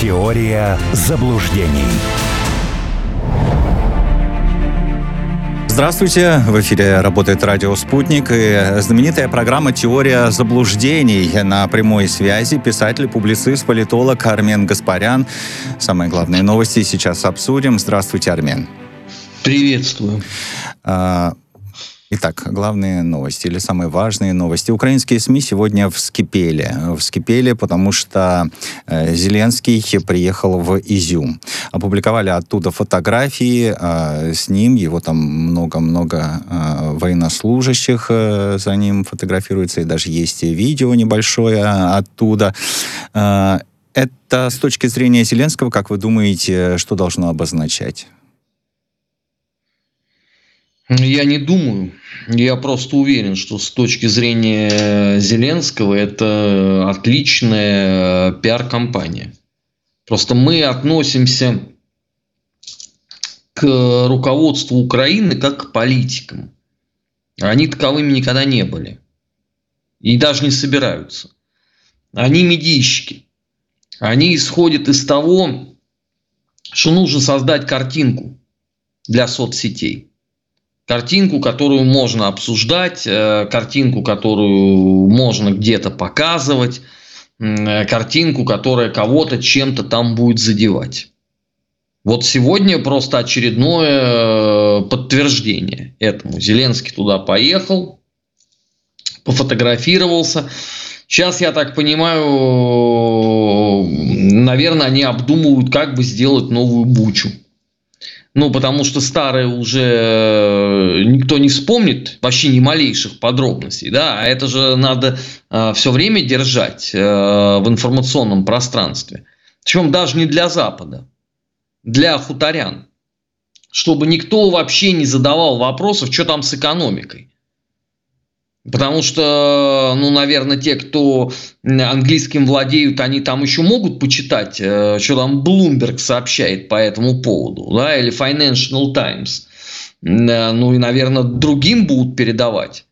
Теория заблуждений. Здравствуйте! В эфире работает радио «Спутник» и знаменитая программа «Теория заблуждений». На прямой связи писатель, публицист, политолог Армен Гаспарян. Самые главные новости сейчас обсудим. Здравствуйте, Армен. Приветствую. А, Итак, главные новости или самые важные новости. Украинские СМИ сегодня вскипели. Вскипели, потому что э, Зеленский приехал в Изюм. Опубликовали оттуда фотографии э, с ним. Его там много-много э, военнослужащих э, за ним фотографируется. И даже есть видео небольшое оттуда. Э, это с точки зрения Зеленского, как вы думаете, что должно обозначать? Я не думаю. Я просто уверен, что с точки зрения Зеленского это отличная пиар-компания. Просто мы относимся к руководству Украины как к политикам. Они таковыми никогда не были. И даже не собираются. Они медийщики. Они исходят из того, что нужно создать картинку для соцсетей картинку, которую можно обсуждать, э, картинку, которую можно где-то показывать, э, картинку, которая кого-то чем-то там будет задевать. Вот сегодня просто очередное э, подтверждение этому. Зеленский туда поехал, пофотографировался. Сейчас, я так понимаю, наверное, они обдумывают, как бы сделать новую бучу. Ну, потому что старые уже э, никто не вспомнит, вообще ни малейших подробностей, да, а это же надо э, все время держать э, в информационном пространстве. Причем даже не для Запада, для хуторян. Чтобы никто вообще не задавал вопросов, что там с экономикой. Потому что, ну, наверное, те, кто английским владеют, они там еще могут почитать, э, что там Bloomberg сообщает по этому поводу, да, или Financial Times. Э, ну и, наверное, другим будут передавать.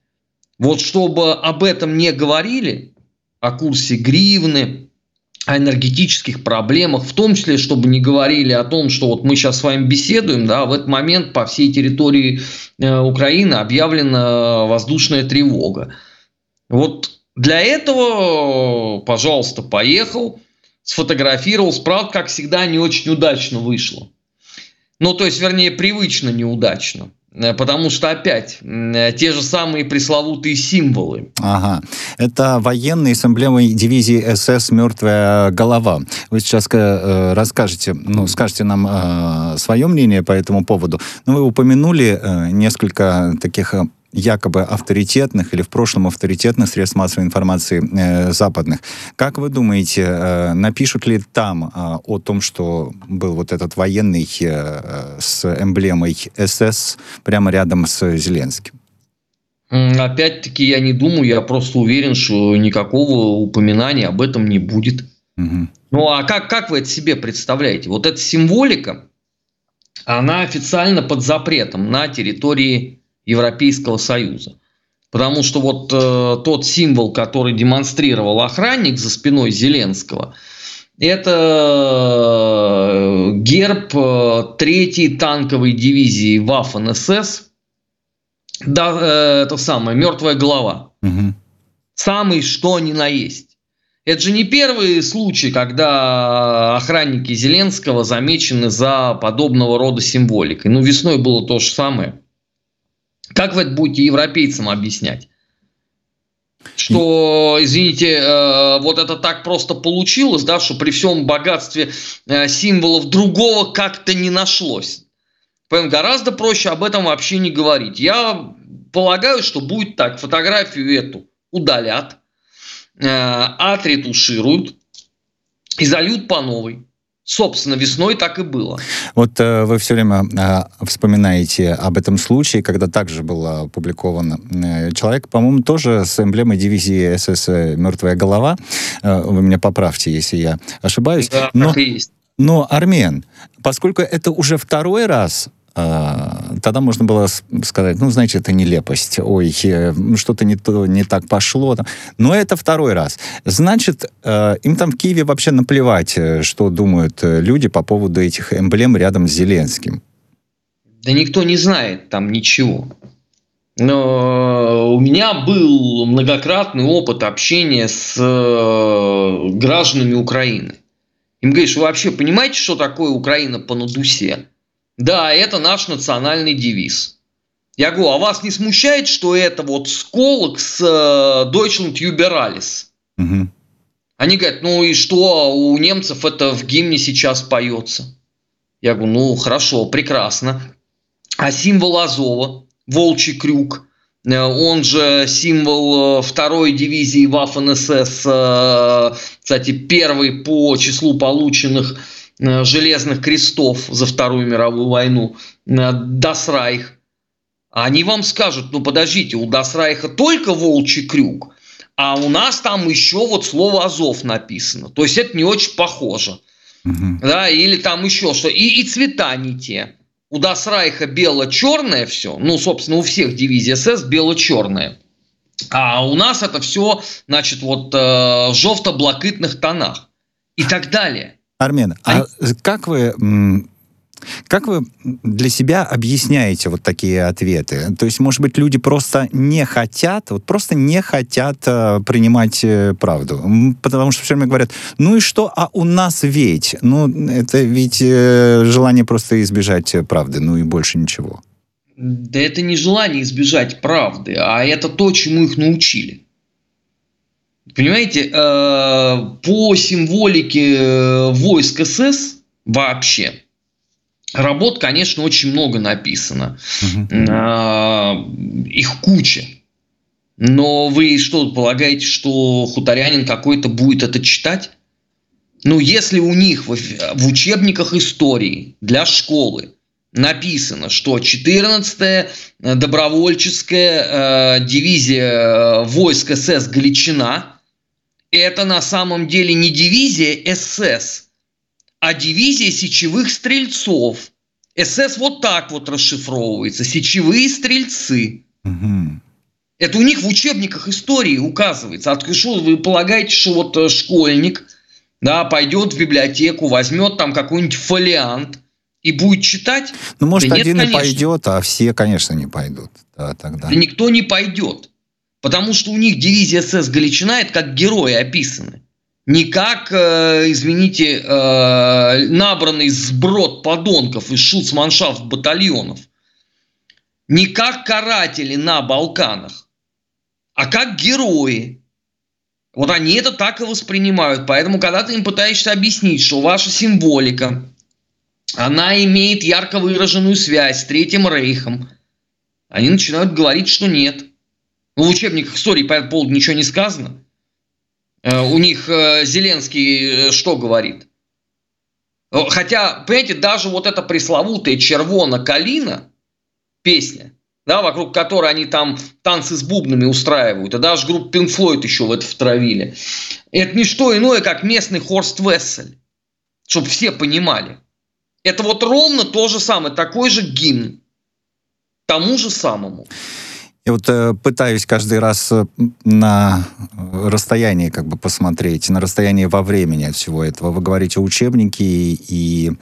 Вот чтобы об этом не говорили, о курсе гривны, о энергетических проблемах, в том числе, чтобы не говорили о том, что вот мы сейчас с вами беседуем, да, в этот момент по всей территории э, Украины объявлена воздушная тревога. Вот для этого, пожалуйста, поехал, сфотографировал, правда, как всегда, не очень удачно вышло. Ну, то есть, вернее, привычно неудачно. Э, потому что опять э, те же самые пресловутые символы. Ага. Это военные с эмблемой дивизии СС «Мертвая голова». Вы сейчас э, расскажете, ну, скажете нам э, свое мнение по этому поводу. Но вы упомянули э, несколько таких э, якобы авторитетных или в прошлом авторитетных средств массовой информации э, западных. Как вы думаете, э, напишут ли там э, о том, что был вот этот военный э, с эмблемой СС прямо рядом с Зеленским? Опять-таки я не думаю, я просто уверен, что никакого упоминания об этом не будет. Угу. Ну а как, как вы это себе представляете? Вот эта символика, она официально под запретом на территории Европейского Союза. Потому что вот э, тот символ, который демонстрировал охранник за спиной Зеленского, это э, герб э, третьей танковой дивизии Waffen СС. Да, э, это самое, мертвая голова. Угу. Самый что ни на есть. Это же не первый случай, когда охранники Зеленского замечены за подобного рода символикой. Ну, весной было то же самое. Как вы это будете европейцам объяснять? Что, извините, э, вот это так просто получилось, да, что при всем богатстве э, символов другого как-то не нашлось. Поэтому гораздо проще об этом вообще не говорить. Я полагаю, что будет так. Фотографию эту удалят, э, отретушируют и зальют по новой. Собственно, весной так и было. Вот э, вы все время э, вспоминаете об этом случае, когда также был опубликован э, человек, по-моему, тоже с эмблемой дивизии СС «Мертвая голова». Э, вы меня поправьте, если я ошибаюсь. Да, Но... так и есть. Но, Армен, поскольку это уже второй раз э, тогда можно было сказать, ну, знаете, это нелепость, ой, э, ну, что-то не, то, не так пошло. Но это второй раз. Значит, э, им там в Киеве вообще наплевать, э, что думают люди по поводу этих эмблем рядом с Зеленским. Да никто не знает там ничего. Но у меня был многократный опыт общения с гражданами Украины. Им говоришь, вы вообще понимаете, что такое Украина по надусе? Да, это наш национальный девиз. Я говорю, а вас не смущает, что это вот сколок с э, Deutschland Überallis? Угу. Они говорят, ну и что, у немцев это в гимне сейчас поется. Я говорю, ну хорошо, прекрасно. А символ Азова, волчий крюк, э, он же символ э, второй дивизии Waffen-СС, э, кстати, первый по числу полученных железных крестов за Вторую мировую войну, Дас Райх. Они вам скажут, ну подождите, у Дас Райха только волчий крюк, а у нас там еще вот слово Азов написано. То есть это не очень похоже. Угу. Да, или там еще что. И, и цвета не те. У Дас Райха бело-черное все, ну, собственно, у всех дивизий СС бело-черное. А у нас это все, значит, вот э, жовто-блакитных тонах и так далее. Армен, а, а как вы как вы для себя объясняете вот такие ответы? То есть, может быть, люди просто не хотят, вот просто не хотят э, принимать э, правду, потому что все время говорят, ну и что, а у нас ведь, ну это ведь э, желание просто избежать правды, ну и больше ничего. Да это не желание избежать правды, а это то, чему их научили. Понимаете, э, по символике э, войск СС вообще – Работ, конечно, очень много написано. Угу. Их куча. Но вы что, полагаете, что хуторянин какой-то будет это читать? Ну, если у них в, в учебниках истории для школы написано, что 14-я добровольческая э, дивизия э, войск СС Галичина, это на самом деле не дивизия СС, а дивизия сечевых стрельцов. СС вот так вот расшифровывается. Сечевые стрельцы. Угу. Это у них в учебниках истории указывается. А что вы полагаете, что вот э, школьник да, пойдет в библиотеку, возьмет там какой-нибудь фолиант и будет читать? Ну, может, да один нет, и пойдет, а все, конечно, не пойдут. Да, тогда. Да никто не пойдет. Потому что у них дивизия СС Галичина это как герои описаны не как, э, извините, э, набранный сброд подонков из шуцманшафт батальонов, не как каратели на Балканах, а как герои. Вот они это так и воспринимают. Поэтому, когда ты им пытаешься объяснить, что ваша символика, она имеет ярко выраженную связь с Третьим Рейхом, они начинают говорить, что нет. В учебниках истории по этому поводу ничего не сказано. Э, у них э, Зеленский э, что говорит? Хотя, понимаете, даже вот эта пресловутая «Червона калина» песня, да, вокруг которой они там танцы с бубнами устраивают, и даже группу Pink Floyd еще в это втравили, это не что иное, как местный Хорст Вессель, чтобы все понимали. Это вот ровно то же самое, такой же гимн, тому же самому. Я вот э, пытаюсь каждый раз э, на расстоянии как бы посмотреть, на расстоянии во времени от всего этого. Вы говорите учебники и,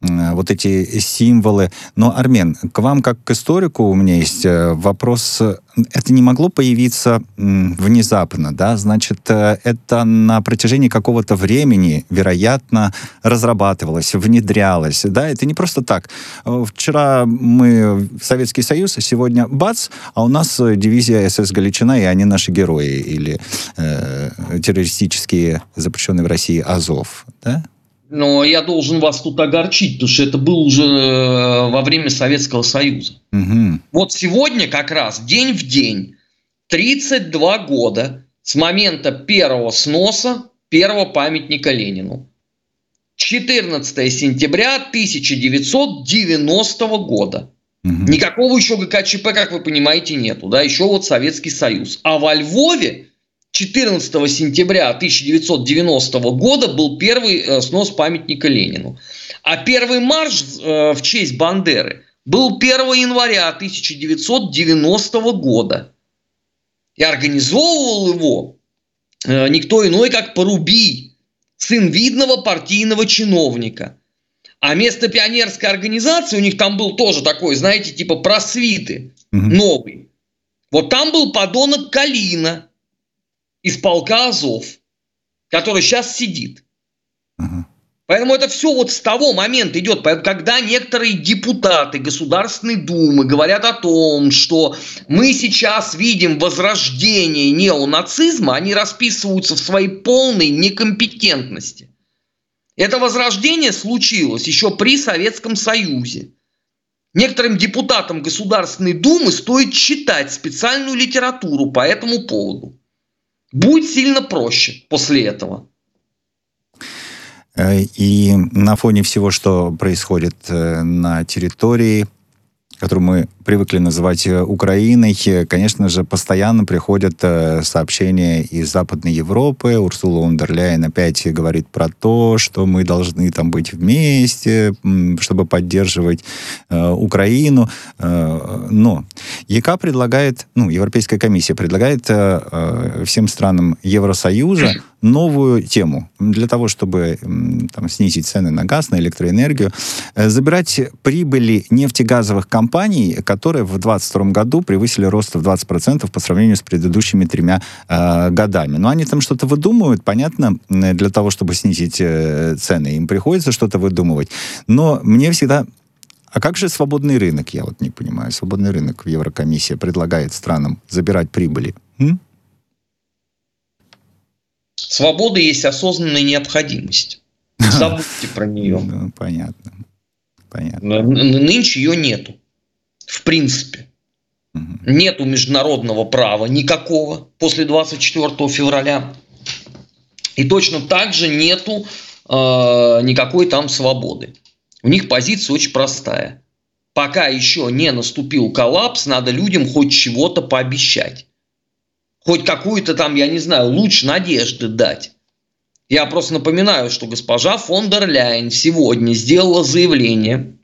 вот эти символы. Но, Армен, к вам как к историку у меня есть э, вопрос. Это не могло появиться внезапно, да? Значит, э, это на протяжении какого-то времени, вероятно, разрабатывалось, внедрялось, да? Это не просто так. Вчера мы Советский Союз, а сегодня бац, а у нас дивизия СС Галичина, и они наши герои, или э, террористические, запрещенные в России Азов, да? Но я должен вас тут огорчить, потому что это было уже э, во время Советского Союза. Угу. Вот сегодня как раз день в день, 32 года с момента первого сноса первого памятника Ленину. 14 сентября 1990 года. Угу. Никакого еще ГКЧП, как вы понимаете, нету. Да? Еще вот Советский Союз. А во Львове 14 сентября 1990 года был первый э, снос памятника Ленину. А первый марш э, в честь Бандеры был 1 января 1990 года. И организовывал его э, никто иной, как Порубий, сын видного партийного чиновника. А место пионерской организации, у них там был тоже такой, знаете, типа просвиты, угу. новый. Вот там был подонок Калина из полка Азов, который сейчас сидит. Угу. Поэтому это все вот с того момента идет. Когда некоторые депутаты Государственной Думы говорят о том, что мы сейчас видим возрождение неонацизма, они расписываются в своей полной некомпетентности. Это возрождение случилось еще при Советском Союзе. Некоторым депутатам Государственной Думы стоит читать специальную литературу по этому поводу. Будет сильно проще после этого. Э, и на фоне всего, что происходит э, на территории, которую мы привыкли называть э, Украиной, конечно же, постоянно приходят сообщения из Западной Европы. Урсула Ундерляйн опять говорит про то, что мы должны там быть вместе, чтобы поддерживать Украину. но ЕК предлагает, ну, Европейская комиссия предлагает всем странам Евросоюза новую тему для того, чтобы там, снизить цены на газ, на электроэнергию, э, забирать прибыли нефтегазовых компаний, которые в 2022 году превысили рост в 20% по сравнению с предыдущими тремя э, годами. Но они там что-то выдумывают, понятно, для того, чтобы снизить э, цены. Им приходится что-то выдумывать. Но мне всегда а как же свободный рынок? Я вот не понимаю. Свободный рынок в Еврокомиссии предлагает странам забирать прибыли. Свобода есть осознанная необходимость. Забудьте про нее. Ну, понятно. Понятно. Нынче ее нету. В принципе. Угу. Нету международного права никакого после 24 февраля. И точно так же нету э, никакой там свободы. У них позиция очень простая. Пока еще не наступил коллапс, надо людям хоть чего-то пообещать хоть какую-то там, я не знаю, луч надежды дать. Я просто напоминаю, что госпожа фон дер Ляйн сегодня сделала заявление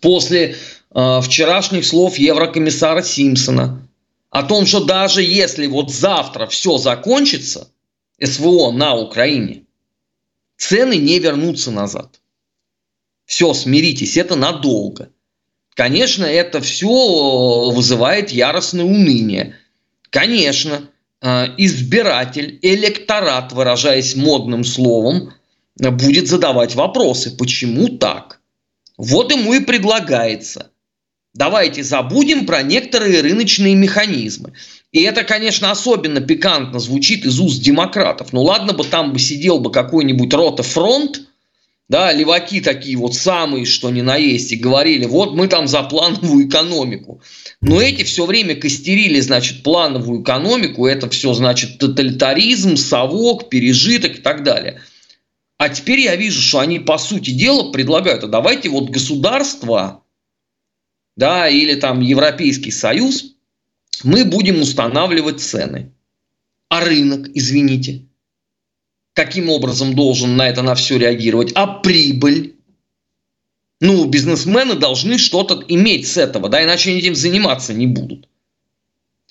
после э, вчерашних слов еврокомиссара Симпсона о том, что даже если вот завтра все закончится, СВО на Украине, цены не вернутся назад. Все, смиритесь, это надолго. Конечно, это все вызывает яростное уныние. Конечно, э, избиратель, электорат, выражаясь модным словом, будет задавать вопросы, почему так. Вот ему и предлагается. Давайте забудем про некоторые рыночные механизмы. И это, конечно, особенно пикантно звучит из уст демократов. Ну ладно бы там бы сидел бы какой-нибудь рота фронт, да, леваки такие вот самые, что ни на есть, и говорили, вот мы там за плановую экономику. Но эти все время костерили, значит, плановую экономику, это все, значит, тоталитаризм, совок, пережиток и так далее. А теперь я вижу, что они, по сути дела, предлагают, а давайте вот государство, да, или там Европейский Союз, мы будем устанавливать цены. А рынок, извините, каким образом должен на это на все реагировать, а прибыль. Ну, бизнесмены должны что-то иметь с этого, да, иначе они этим заниматься не будут.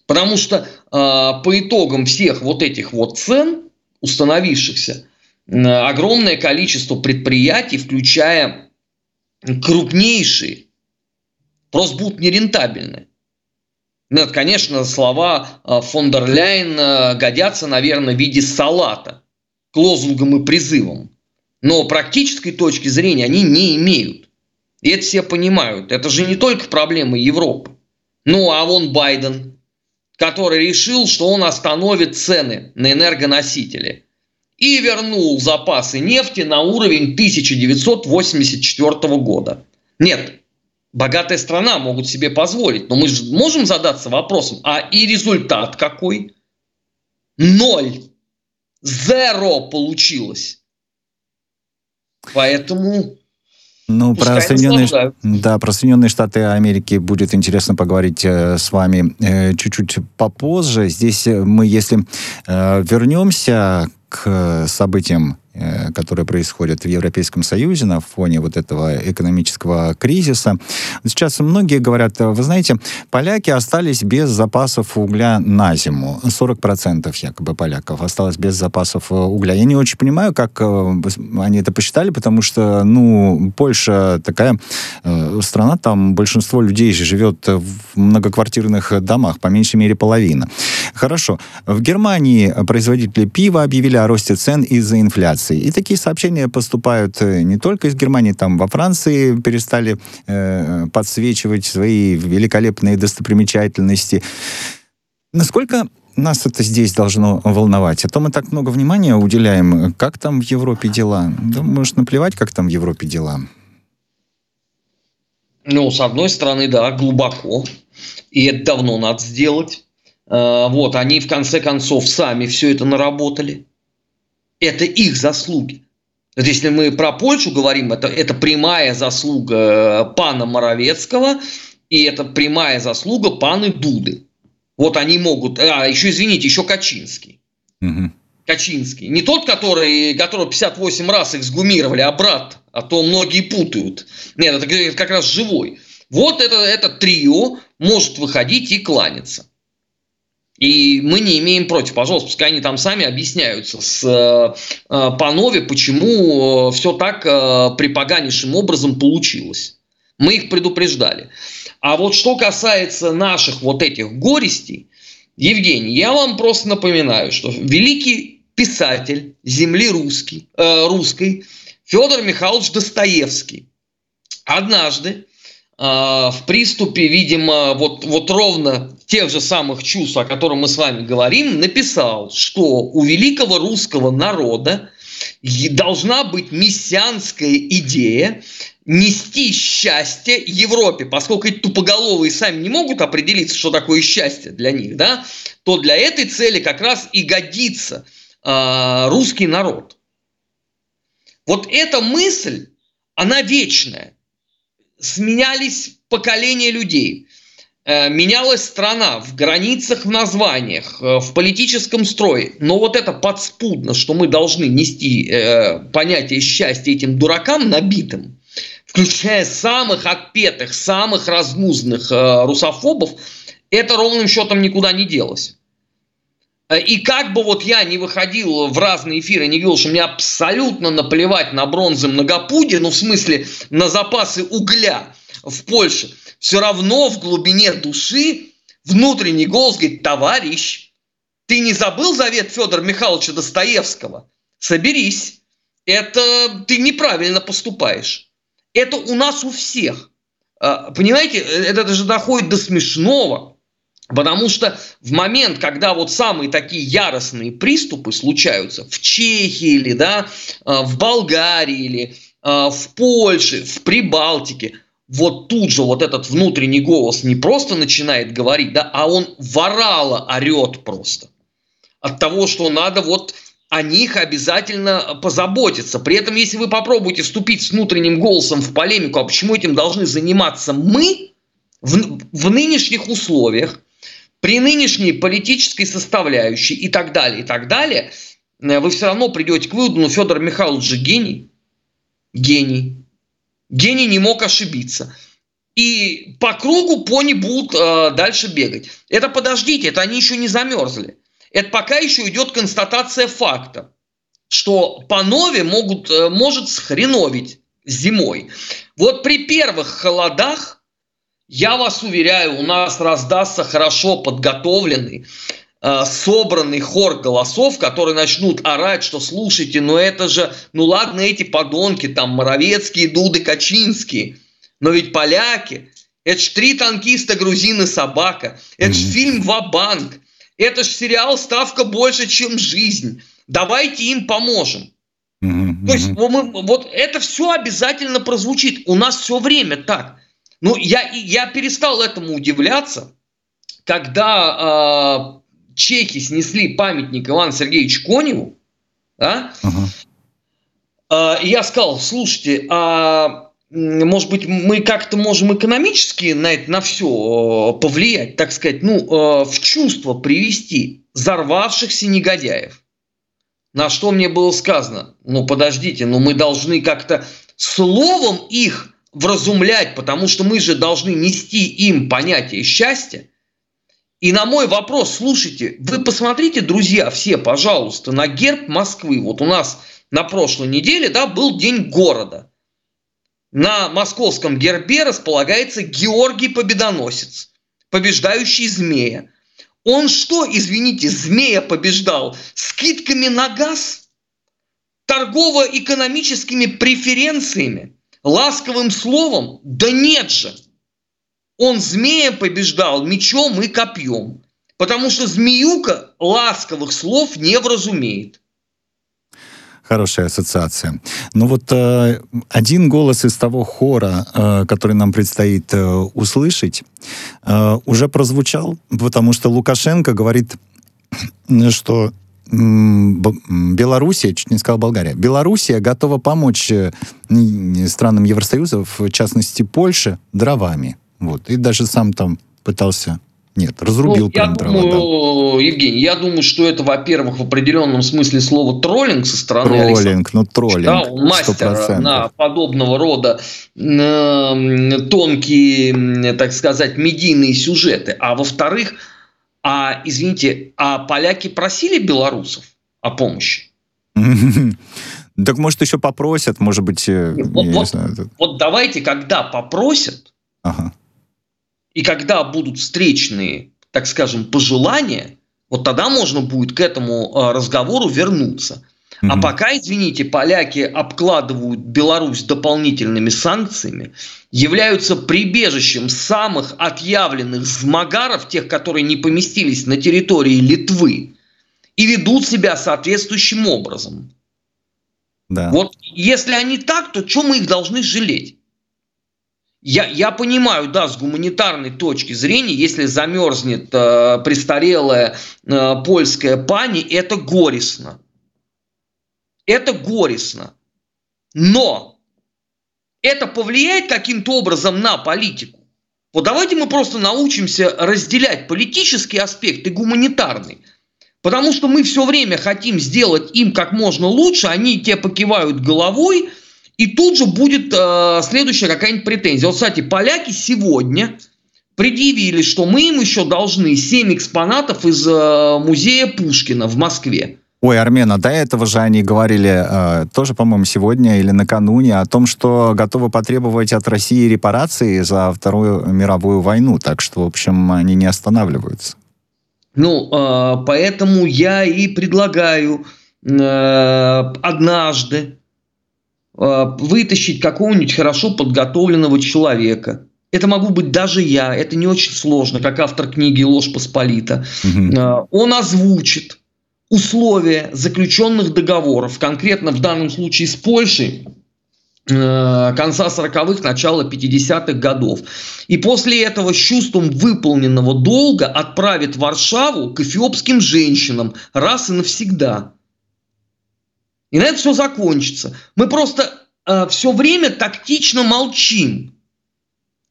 Потому что э, по итогам всех вот этих вот цен, установившихся, э, огромное количество предприятий, включая крупнейшие, просто будут нерентабельны. Ну, конечно, слова фон дер Ляйн годятся, наверное, в виде салата к лозунгам и призывам. Но практической точки зрения они не имеют. И это все понимают. Это же не только проблема Европы. Ну, а вон Байден, который решил, что он остановит цены на энергоносители. И вернул запасы нефти на уровень 1984 года. Нет, богатая страна могут себе позволить. Но мы же можем задаться вопросом, а и результат какой? Ноль. Zero получилось. Поэтому ну, про Соединенные, да, про Соединенные Штаты Америки будет интересно поговорить э, с вами э, чуть-чуть попозже. Здесь мы, если э, вернемся к событиям, э, которые происходят в Европейском Союзе на фоне вот этого экономического кризиса. Сейчас многие говорят, вы знаете, поляки остались без запасов угля на зиму. 40% якобы поляков осталось без запасов угля. Я не очень понимаю, как они это посчитали, потому что, ну, Польша такая страна, там большинство людей живет в многоквартирных домах, по меньшей мере половина. Хорошо. В Германии производители пива объявили о росте цен из-за инфляции. И такие сообщения поступают э, не только из Германии, там во Франции перестали э, подсвечивать свои великолепные достопримечательности. Насколько нас это здесь должно волновать. А то мы так много внимания уделяем, как там в Европе дела. Да, может, наплевать, как там в Европе дела. Ну, с одной стороны, да, глубоко. И это давно надо сделать. А, вот, они в конце концов сами все это наработали. Это их заслуги. Вот если мы про Польшу говорим, это, это прямая заслуга э, пана Моровецкого, и это прямая заслуга паны Дуды. Вот они могут... А, еще, извините, еще Качинский. Угу. Качинский. Не тот, который, которого 58 раз эксгумировали, а брат. А то многие путают. Нет, это как раз живой. Вот это, это трио может выходить и кланяться. И мы не имеем против, пожалуйста, пускай они там сами объясняются с э, э Панове, почему э, все так э, припоганейшим образом получилось. Мы их предупреждали. А вот что касается наших вот этих горестей, Евгений, я вам просто напоминаю, что великий писатель земли русский, э, русской Федор Михайлович Достоевский однажды в приступе, видимо, вот, вот ровно тех же самых чувств, о которых мы с вами говорим, написал, что у великого русского народа должна быть мессианская идея нести счастье Европе, поскольку эти тупоголовые сами не могут определиться, что такое счастье для них, да, то для этой цели как раз и годится э, русский народ. Вот эта мысль, она вечная сменялись поколения людей, э, менялась страна в границах, в названиях, э, в политическом строе. Но вот это подспудно, что мы должны нести э, понятие счастья этим дуракам набитым, включая самых отпетых, самых размузных русофобов, это ровным счетом никуда не делось. И как бы вот я не выходил в разные эфиры, не говорил, что мне абсолютно наплевать на бронзы многопудие, ну в смысле на запасы угля в Польше, все равно в глубине души внутренний голос говорит, товарищ, ты не забыл завет Федора Михайловича Достоевского? Соберись, это ты неправильно поступаешь. Это у нас у всех. А, понимаете, это даже доходит до смешного. Потому что в момент, когда вот самые такие яростные приступы случаются в Чехии или да, а, в Болгарии или а, в Польше, в Прибалтике, вот тут же вот этот внутренний голос не просто начинает говорить, да, а он ворало орет просто. От того, что надо вот о них обязательно позаботиться. При этом, если вы попробуете вступить с внутренним голосом в полемику, а почему этим должны заниматься мы в, в нынешних условиях, при нынешней политической составляющей и так далее, и так далее, э, вы все равно придете к выводу, ну, Федор Михайлович же гений. Гений. Гений не мог ошибиться. И по кругу пони будут э, дальше бегать. Это подождите, это они еще не замерзли. Это пока еще идет констатация факта, что по нове могут, э, может схреновить зимой. Вот при первых холодах я вас уверяю, у нас раздастся хорошо подготовленный, э, собранный хор голосов, которые начнут орать, что слушайте, ну это же, ну ладно эти подонки, там Моровецкие, Дуды, Качинские, но ведь поляки, это ж три танкиста, грузины, собака, это ж фильм «Ва-банк», это ж сериал «Ставка больше, чем жизнь», давайте им поможем. То есть мы, вот это все обязательно прозвучит. У нас все время так. Ну, я, я перестал этому удивляться, когда э, чехи снесли памятник Ивану Сергеевичу Коневу, да, uh-huh. э, я сказал, слушайте, а может быть, мы как-то можем экономически на это на все повлиять, так сказать, ну, в чувство привести взорвавшихся негодяев. На что мне было сказано, ну подождите, ну мы должны как-то словом их вразумлять, потому что мы же должны нести им понятие счастья. И на мой вопрос, слушайте, вы посмотрите, друзья, все, пожалуйста, на герб Москвы. Вот у нас на прошлой неделе да, был День города. На московском гербе располагается Георгий Победоносец, побеждающий змея. Он что, извините, змея побеждал скидками на газ? Торгово-экономическими преференциями? Ласковым словом? Да нет же! Он змея побеждал мечом и копьем, потому что змеюка ласковых слов не вразумеет. Хорошая ассоциация. Ну вот э, один голос из того хора, э, который нам предстоит э, услышать, э, уже прозвучал, потому что Лукашенко говорит, что Белоруссия, чуть не сказал Болгария, Белоруссия готова помочь э, странам Евросоюза, в частности Польше, дровами. Вот. И даже сам там пытался нет, разрубил ну, я думаю, дрова, да. Евгений, я думаю, что это, во-первых, в определенном смысле слова троллинг со стороны Троллинг, ну троллинг. Да, он мастер 100%. на подобного рода э, тонкие, так сказать, медийные сюжеты. А во-вторых, а, извините, а поляки просили белорусов о помощи? Так может еще попросят, может быть, э, вот, вот, знаю, вот давайте, когда попросят, ага. и когда будут встречные, так скажем, пожелания, вот тогда можно будет к этому э, разговору вернуться. А пока, извините, поляки обкладывают Беларусь дополнительными санкциями, являются прибежищем самых отъявленных змагаров, тех, которые не поместились на территории Литвы, и ведут себя соответствующим образом. Да. Вот если они так, то что мы их должны жалеть? Я, я понимаю, да, с гуманитарной точки зрения, если замерзнет э, престарелая э, польская пани, это горестно. Это горестно. Но это повлияет каким-то образом на политику. Вот давайте мы просто научимся разделять политический аспект и гуманитарный. Потому что мы все время хотим сделать им как можно лучше, они те покивают головой, и тут же будет э, следующая какая-нибудь претензия. Вот, кстати, поляки сегодня предъявили, что мы им еще должны 7 экспонатов из э, музея Пушкина в Москве. Ой, Армена, до этого же они говорили, э, тоже, по-моему, сегодня или накануне, о том, что готовы потребовать от России репарации за Вторую мировую войну. Так что, в общем, они не останавливаются. Ну, э, поэтому я и предлагаю э, однажды э, вытащить какого-нибудь хорошо подготовленного человека. Это могу быть даже я, это не очень сложно, как автор книги «Ложь Посполита». Угу. Он озвучит условия заключенных договоров, конкретно в данном случае с Польшей, э, конца 40-х, начала 50-х годов. И после этого с чувством выполненного долга отправит Варшаву к эфиопским женщинам раз и навсегда. И на это все закончится. Мы просто э, все время тактично молчим.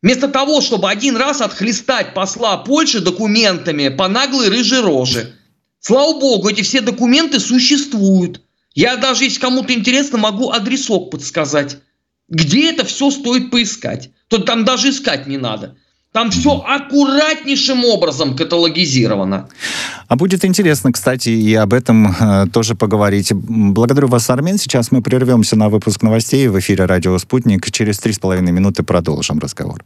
Вместо того, чтобы один раз отхлестать посла Польши документами по наглой рыжей роже – Слава богу, эти все документы существуют. Я даже, если кому-то интересно, могу адресок подсказать, где это все стоит поискать. То там даже искать не надо. Там все аккуратнейшим образом каталогизировано. А будет интересно, кстати, и об этом э, тоже поговорить. Благодарю вас, Армен. Сейчас мы прервемся на выпуск новостей в эфире «Радио Спутник». Через три с половиной минуты продолжим разговор.